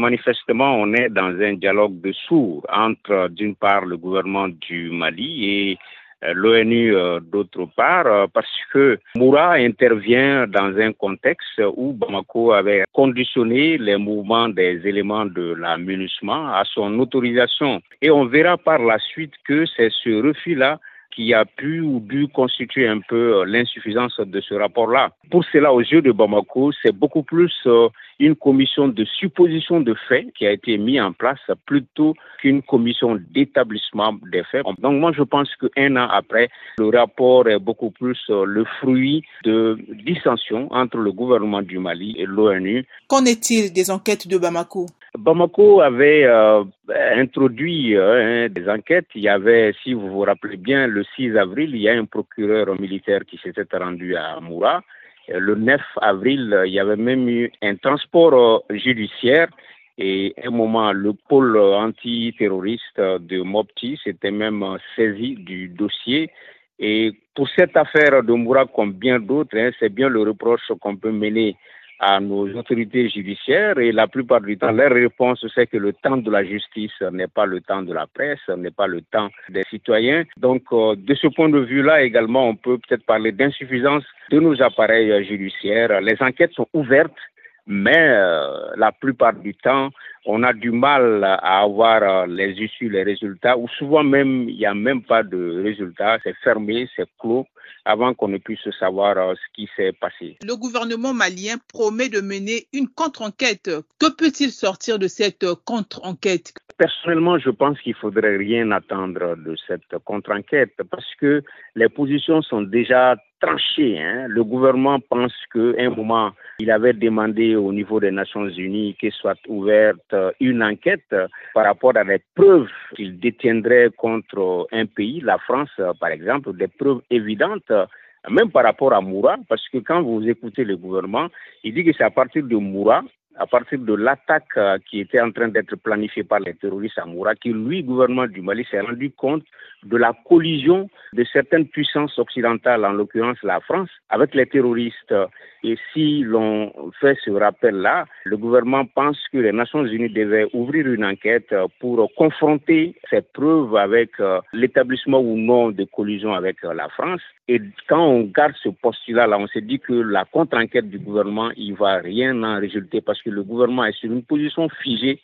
Manifestement, on est dans un dialogue de sourds entre, d'une part, le gouvernement du Mali et euh, l'ONU euh, d'autre part, euh, parce que Moura intervient dans un contexte où Bamako avait conditionné les mouvements des éléments de la à son autorisation. Et on verra par la suite que c'est ce refus-là qui a pu ou dû constituer un peu l'insuffisance de ce rapport-là. Pour cela, aux yeux de Bamako, c'est beaucoup plus une commission de supposition de faits qui a été mise en place plutôt qu'une commission d'établissement des faits. Donc moi, je pense qu'un an après, le rapport est beaucoup plus euh, le fruit de dissensions entre le gouvernement du Mali et l'ONU. Qu'en est-il des enquêtes de Bamako? Bamako avait euh, introduit euh, des enquêtes. Il y avait, si vous vous rappelez bien, le 6 avril, il y a un procureur militaire qui s'était rendu à Moura le 9 avril, il y avait même eu un transport euh, judiciaire et à un moment, le pôle antiterroriste de Mopti s'était même saisi du dossier. Et pour cette affaire de Moura, comme bien d'autres, hein, c'est bien le reproche qu'on peut mener à nos autorités judiciaires et la plupart du temps, leur réponse, c'est que le temps de la justice n'est pas le temps de la presse, n'est pas le temps des citoyens. Donc, euh, de ce point de vue-là également, on peut peut-être parler d'insuffisance de nos appareils judiciaires. Les enquêtes sont ouvertes, mais euh, la plupart du temps, on a du mal à avoir euh, les issues, les résultats, ou souvent même, il n'y a même pas de résultats, c'est fermé, c'est clos, avant qu'on ne puisse savoir euh, ce qui s'est passé. Le gouvernement malien promet de mener une contre-enquête. Que peut-il sortir de cette contre-enquête? Personnellement, je pense qu'il faudrait rien attendre de cette contre-enquête parce que les positions sont déjà tranché. Hein. Le gouvernement pense qu'à un moment, il avait demandé au niveau des Nations Unies qu'il soit ouverte une enquête par rapport à des preuves qu'il détiendrait contre un pays, la France par exemple, des preuves évidentes même par rapport à Moura, parce que quand vous écoutez le gouvernement, il dit que c'est à partir de Moura à partir de l'attaque euh, qui était en train d'être planifiée par les terroristes à Moura, que lui, gouvernement du Mali, s'est rendu compte de la collision de certaines puissances occidentales, en l'occurrence la France, avec les terroristes. Et si l'on fait ce rappel-là, le gouvernement pense que les Nations Unies devaient ouvrir une enquête pour confronter ces preuves avec euh, l'établissement ou non de collision avec euh, la France. Et quand on garde ce postulat-là, on se dit que la contre-enquête du gouvernement, il va rien en résulter parce que le gouvernement est sur une position figée